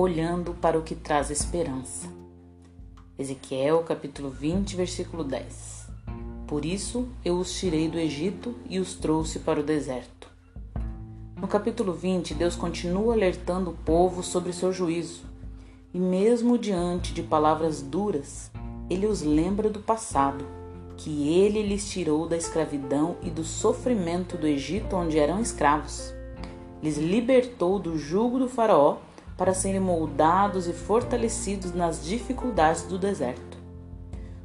olhando para o que traz esperança. Ezequiel capítulo 20, versículo 10. Por isso eu os tirei do Egito e os trouxe para o deserto. No capítulo 20, Deus continua alertando o povo sobre seu juízo, e mesmo diante de palavras duras, ele os lembra do passado, que ele lhes tirou da escravidão e do sofrimento do Egito onde eram escravos. Lhes libertou do jugo do Faraó para serem moldados e fortalecidos nas dificuldades do deserto.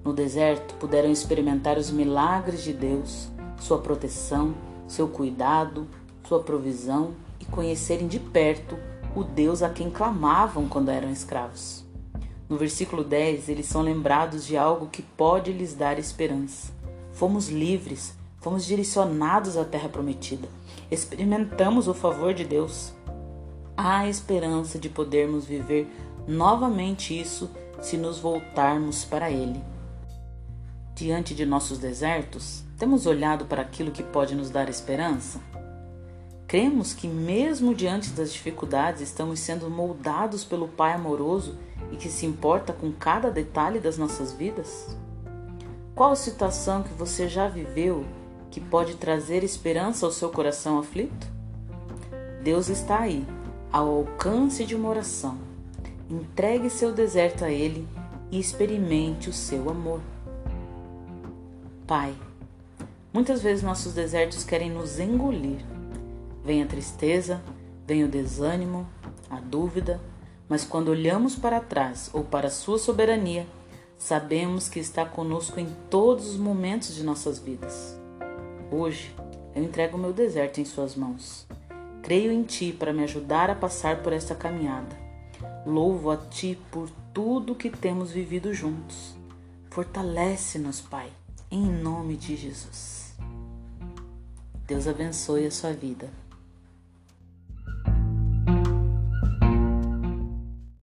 No deserto, puderam experimentar os milagres de Deus, sua proteção, seu cuidado, sua provisão e conhecerem de perto o Deus a quem clamavam quando eram escravos. No versículo 10, eles são lembrados de algo que pode lhes dar esperança. Fomos livres, fomos direcionados à terra prometida, experimentamos o favor de Deus há esperança de podermos viver novamente isso se nos voltarmos para Ele. Diante de nossos desertos, temos olhado para aquilo que pode nos dar esperança? Cremos que, mesmo diante das dificuldades, estamos sendo moldados pelo Pai amoroso e que se importa com cada detalhe das nossas vidas? Qual situação que você já viveu que pode trazer esperança ao seu coração aflito? Deus está aí ao alcance de uma oração. Entregue seu deserto a Ele e experimente o seu amor. Pai, muitas vezes nossos desertos querem nos engolir. Vem a tristeza, vem o desânimo, a dúvida, mas quando olhamos para trás ou para Sua soberania, sabemos que está conosco em todos os momentos de nossas vidas. Hoje, eu entrego o meu deserto em Suas mãos. Creio em Ti para me ajudar a passar por esta caminhada. Louvo a Ti por tudo que temos vivido juntos. Fortalece-nos, Pai, em nome de Jesus. Deus abençoe a sua vida.